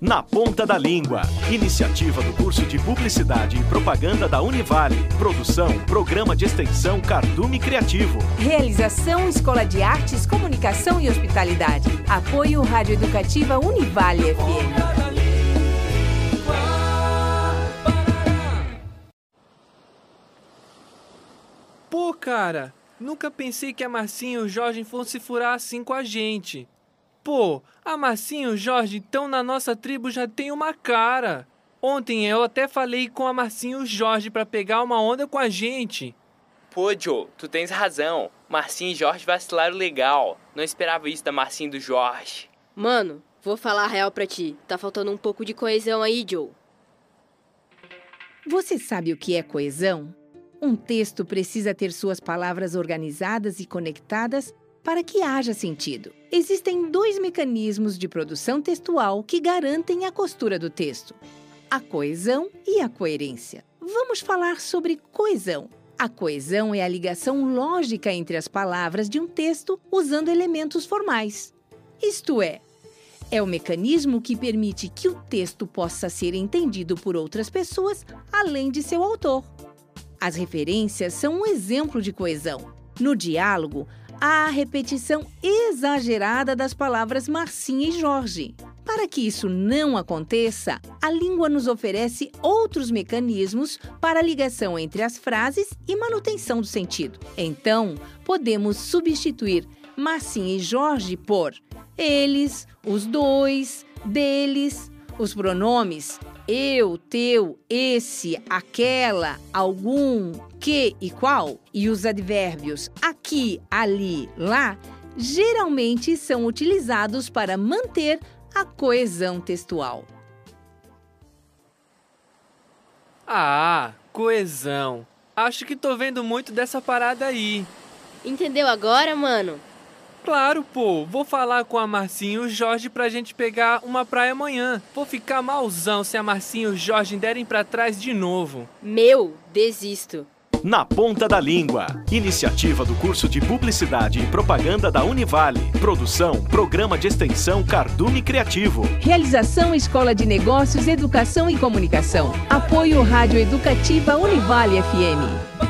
Na Ponta da Língua. Iniciativa do curso de Publicidade e Propaganda da Univale. Produção, Programa de Extensão Cardume Criativo. Realização Escola de Artes, Comunicação e Hospitalidade. Apoio Rádio Educativa Univale FM. Pô, cara, nunca pensei que a Marcinha e o Jorge fossem furar assim com a gente. Pô, a Marcinha e o Jorge estão na nossa tribo já tem uma cara. Ontem eu até falei com a Marcinha e o Jorge para pegar uma onda com a gente. Pô, Joe, tu tens razão. Marcinha e Jorge vacilaram legal. Não esperava isso da Marcinha e do Jorge. Mano, vou falar a real pra ti. Tá faltando um pouco de coesão aí, Joe. Você sabe o que é coesão? Um texto precisa ter suas palavras organizadas e conectadas para que haja sentido. Existem dois mecanismos de produção textual que garantem a costura do texto: a coesão e a coerência. Vamos falar sobre coesão. A coesão é a ligação lógica entre as palavras de um texto usando elementos formais. Isto é, é o mecanismo que permite que o texto possa ser entendido por outras pessoas além de seu autor. As referências são um exemplo de coesão. No diálogo, a repetição exagerada das palavras Marcinha e Jorge. Para que isso não aconteça, a língua nos oferece outros mecanismos para a ligação entre as frases e manutenção do sentido. Então, podemos substituir Marcinha e Jorge por eles, os dois, deles, os pronomes eu, teu, esse, aquela, algum, que e qual, e os advérbios aqui, ali, lá, geralmente são utilizados para manter a coesão textual. Ah, coesão. Acho que tô vendo muito dessa parada aí. Entendeu agora, mano? Claro, pô. Vou falar com a Marcinha e o Jorge pra gente pegar uma praia amanhã. Vou ficar malzão se a Marcinha e o Jorge derem pra trás de novo. Meu, desisto. Na Ponta da Língua. Iniciativa do curso de Publicidade e Propaganda da Univale. Produção, Programa de Extensão Cardume Criativo. Realização Escola de Negócios, Educação e Comunicação. Apoio Rádio Educativa Univale FM.